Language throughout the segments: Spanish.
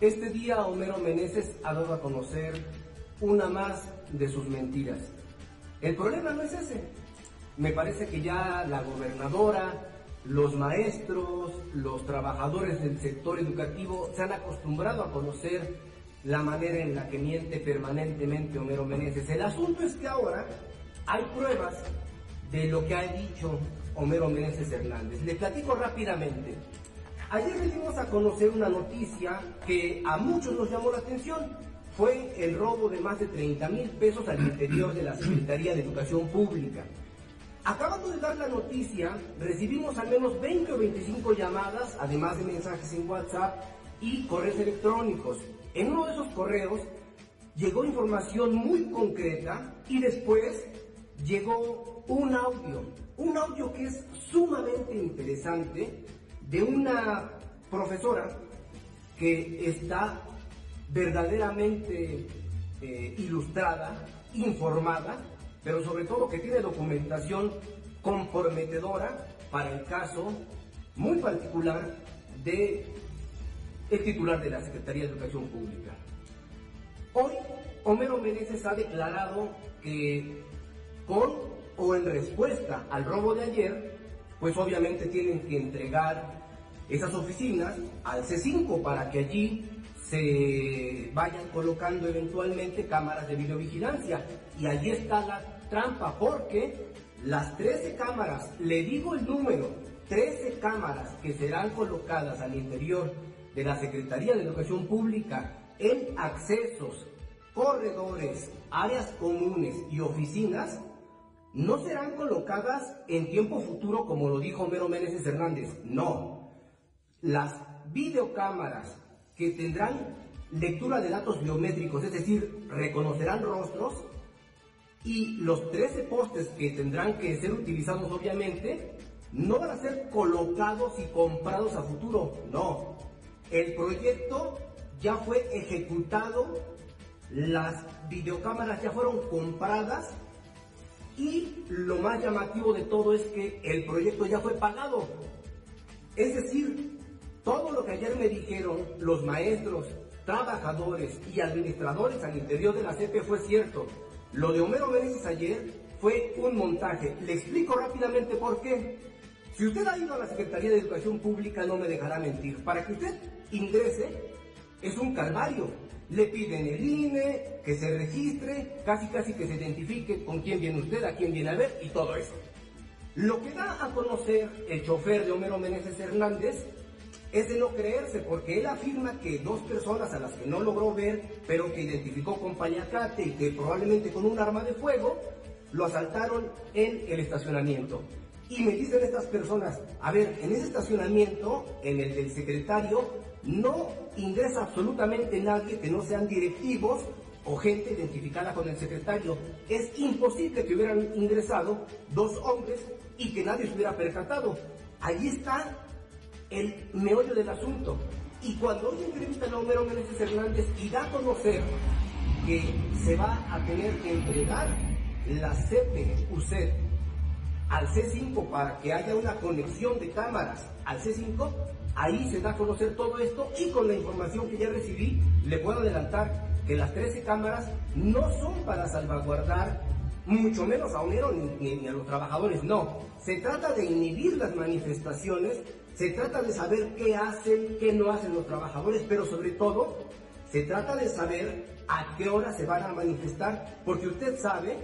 Este día Homero Meneses ha dado a conocer una más de sus mentiras. El problema no es ese. Me parece que ya la gobernadora, los maestros, los trabajadores del sector educativo se han acostumbrado a conocer la manera en la que miente permanentemente Homero Meneses. El asunto es que ahora hay pruebas de lo que ha dicho Homero Meneses Hernández. Le platico rápidamente. Ayer le a conocer una noticia que a muchos nos llamó la atención. Fue el robo de más de 30 mil pesos al interior de la Secretaría de Educación Pública. Acabando de dar la noticia, recibimos al menos 20 o 25 llamadas, además de mensajes en WhatsApp y correos electrónicos. En uno de esos correos llegó información muy concreta y después llegó un audio, un audio que es sumamente interesante de una profesora que está verdaderamente eh, ilustrada, informada, pero sobre todo que tiene documentación comprometedora para el caso muy particular de el titular de la Secretaría de Educación Pública. Hoy, Homero Meneses ha declarado que con o en respuesta al robo de ayer, pues obviamente tienen que entregar esas oficinas al C5 para que allí se vayan colocando eventualmente cámaras de videovigilancia. Y allí está la trampa, porque las 13 cámaras, le digo el número, 13 cámaras que serán colocadas al interior de la Secretaría de Educación Pública en accesos, corredores, áreas comunes y oficinas, no serán colocadas en tiempo futuro como lo dijo Homero Méndez Hernández, no. Las videocámaras que tendrán lectura de datos biométricos, es decir, reconocerán rostros y los 13 postes que tendrán que ser utilizados obviamente no van a ser colocados y comprados a futuro, no. El proyecto ya fue ejecutado, las videocámaras ya fueron compradas y lo más llamativo de todo es que el proyecto ya fue pagado. Es decir, todo lo que ayer me dijeron los maestros, trabajadores y administradores al interior de la CP fue cierto. Lo de Homero Meneses ayer fue un montaje. Le explico rápidamente por qué. Si usted ha ido a la Secretaría de Educación Pública, no me dejará mentir. Para que usted ingrese, es un calvario. Le piden el INE, que se registre, casi casi que se identifique con quién viene usted, a quién viene a ver y todo eso. Lo que da a conocer el chofer de Homero Meneses Hernández es de no creerse, porque él afirma que dos personas a las que no logró ver, pero que identificó con pañacate y que probablemente con un arma de fuego, lo asaltaron en el estacionamiento. Y me dicen estas personas, a ver, en ese estacionamiento, en el del secretario, no ingresa absolutamente nadie que no sean directivos o gente identificada con el secretario. Es imposible que hubieran ingresado dos hombres y que nadie se hubiera percatado. Allí está el meollo del asunto. Y cuando hoy entrevista a Homero Meneses Hernández y da a conocer que se va a tener que entregar la CPUC al C5 para que haya una conexión de cámaras al C5, ahí se da a conocer todo esto y con la información que ya recibí le puedo adelantar que las 13 cámaras no son para salvaguardar mucho menos a Homero ni, ni, a los trabajadores, no. Se trata de inhibir las manifestaciones, se trata de saber qué hacen, qué no hacen los trabajadores, pero sobre todo se trata de saber a qué hora se van a manifestar, porque usted sabe,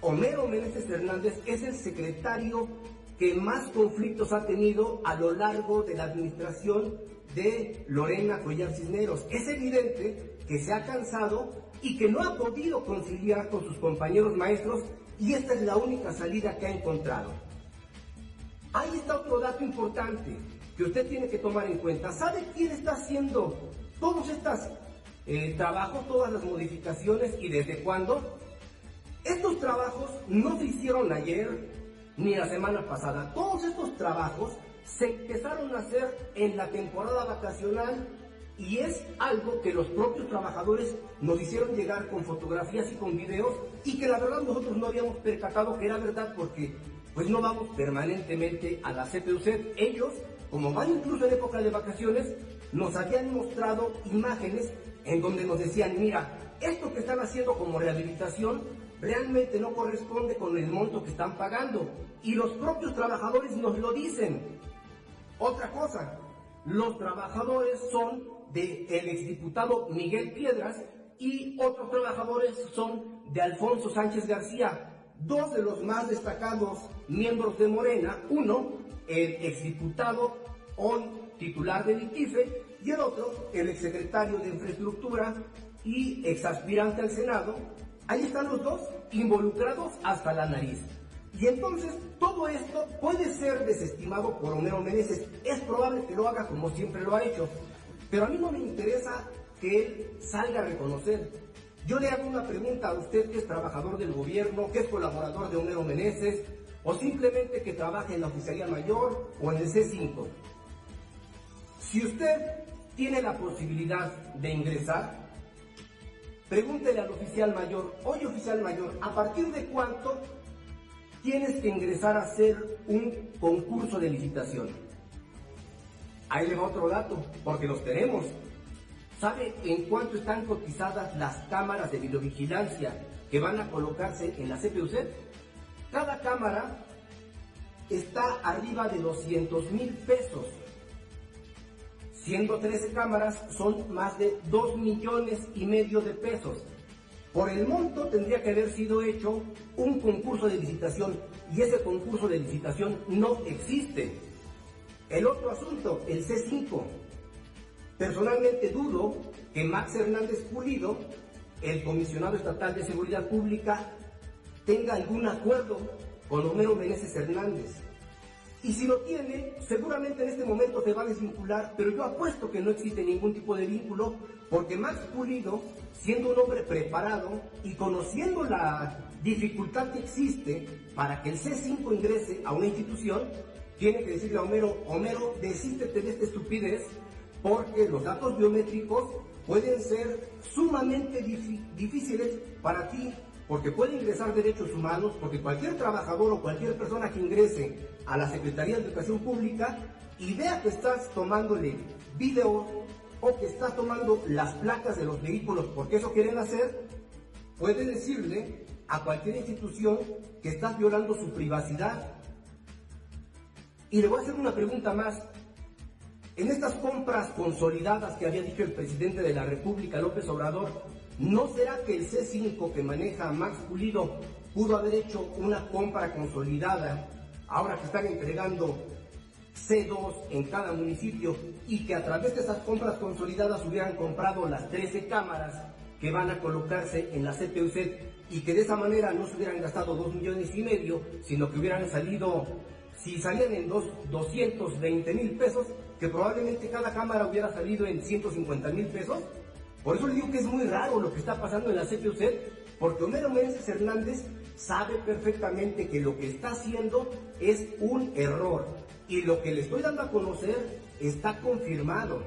Homero Meneses Hernández es el secretario que más conflictos ha tenido a lo largo de la administración de Lorena Collar Cisneros. Es evidente que se ha cansado y que no ha podido conciliar con sus compañeros maestros y esta es la única salida que ha encontrado. Ahí está otro dato importante que usted tiene que tomar en cuenta. ¿Sabe quién está haciendo todos estos eh, trabajos, todas las modificaciones y desde cuándo? Estos trabajos no se hicieron ayer ni la semana pasada. Todos estos trabajos se empezaron a hacer en la temporada vacacional y es algo que los propios trabajadores nos hicieron llegar con fotografías y con videos y que la verdad nosotros no habíamos percatado que era verdad porque pues no vamos permanentemente a la CPUC. Ellos, como van incluso en época de vacaciones, nos habían mostrado imágenes en donde nos decían, mira, esto que están haciendo como rehabilitación realmente no corresponde con el monto que están pagando. Y los propios trabajadores nos lo dicen. Otra cosa, los trabajadores son del el exdiputado Miguel Piedras y otros trabajadores son de Alfonso Sánchez García, dos de los más destacados miembros de Morena, uno, el exdiputado, hoy titular del ITIFE, y el otro, el exsecretario de Infraestructura y exaspirante al Senado, ahí están los dos involucrados hasta la nariz. Y entonces todo esto puede ser desestimado por Homero Meneses. Es probable que lo haga como siempre lo ha hecho. Pero a mí no me interesa que él salga a reconocer. Yo le hago una pregunta a usted que es trabajador del gobierno, que es colaborador de Homero Meneses, o simplemente que trabaja en la Oficialía Mayor o en el C5. Si usted tiene la posibilidad de ingresar, pregúntele al oficial mayor, oye oficial mayor, ¿a partir de cuánto tienes que ingresar a hacer un concurso de licitación? Ahí le va otro dato, porque los tenemos. ¿Sabe en cuánto están cotizadas las cámaras de videovigilancia que van a colocarse en la CPUC? Cada cámara está arriba de 200 mil pesos. Siendo 13 cámaras, son más de 2 millones y medio de pesos. Por el monto tendría que haber sido hecho un concurso de licitación y ese concurso de licitación no existe. El otro asunto, el C5. Personalmente dudo que Max Hernández Pulido, el comisionado estatal de seguridad pública, tenga algún acuerdo con Homero Meneses Hernández. Y si lo tiene, seguramente en este momento se va a desvincular, pero yo apuesto que no existe ningún tipo de vínculo, porque Max Pulido, siendo un hombre preparado y conociendo la dificultad que existe para que el C5 ingrese a una institución, tiene que decirle a Homero, Homero, desístete de esta estupidez, porque los datos biométricos pueden ser sumamente difíciles para ti porque puede ingresar derechos humanos, porque cualquier trabajador o cualquier persona que ingrese a la Secretaría de Educación Pública y vea que estás tomándole video o que estás tomando las placas de los vehículos porque eso quieren hacer, puede decirle a cualquier institución que estás violando su privacidad. Y le voy a hacer una pregunta más. En estas compras consolidadas que había dicho el presidente de la República, López Obrador, ¿No será que el C5 que maneja Max Pulido pudo haber hecho una compra consolidada ahora que están entregando C2 en cada municipio y que a través de esas compras consolidadas hubieran comprado las 13 cámaras que van a colocarse en la CPUC y que de esa manera no se hubieran gastado 2 millones y medio, sino que hubieran salido, si salían en dos, 220 mil pesos, que probablemente cada cámara hubiera salido en 150 mil pesos? Por eso le digo que es muy raro lo que está pasando en la CPUC, porque Homero Méndez Hernández sabe perfectamente que lo que está haciendo es un error y lo que le estoy dando a conocer está confirmado.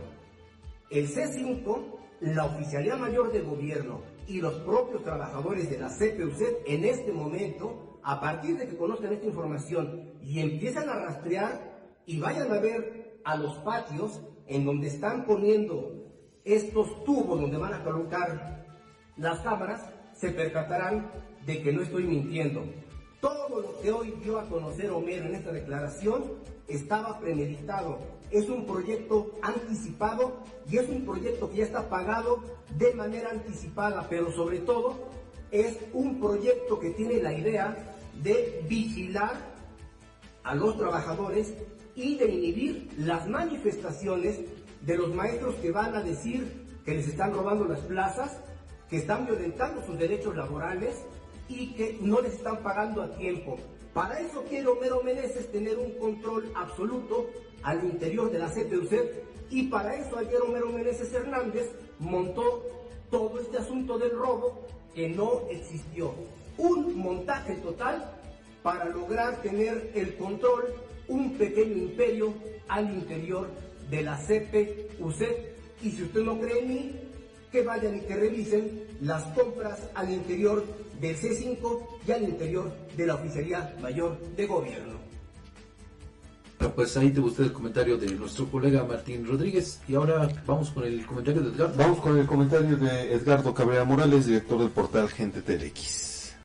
El C5, la Oficialía Mayor de Gobierno y los propios trabajadores de la CPUC en este momento, a partir de que conozcan esta información y empiezan a rastrear y vayan a ver a los patios en donde están poniendo estos tubos donde van a colocar las cámaras, se percatarán de que no estoy mintiendo. Todo lo que hoy dio a conocer Homero en esta declaración estaba premeditado. Es un proyecto anticipado y es un proyecto que ya está pagado de manera anticipada, pero sobre todo es un proyecto que tiene la idea de vigilar a los trabajadores y de inhibir las manifestaciones de los maestros que van a decir que les están robando las plazas, que están violentando sus derechos laborales y que no les están pagando a tiempo. Para eso quiere Homero Meneses tener un control absoluto al interior de la CPUC y para eso ayer Homero Meneses Hernández montó todo este asunto del robo que no existió. Un montaje total para lograr tener el control, un pequeño imperio al interior de la CPUC. Y si usted no cree en mí, que vayan y que revisen las compras al interior del C5 y al interior de la Oficialía Mayor de Gobierno. Pues ahí te gustó el comentario de nuestro colega Martín Rodríguez. Y ahora vamos con el comentario de Edgardo. Vamos con el comentario de Edgardo Cabrera Morales, director del portal Gente TLX.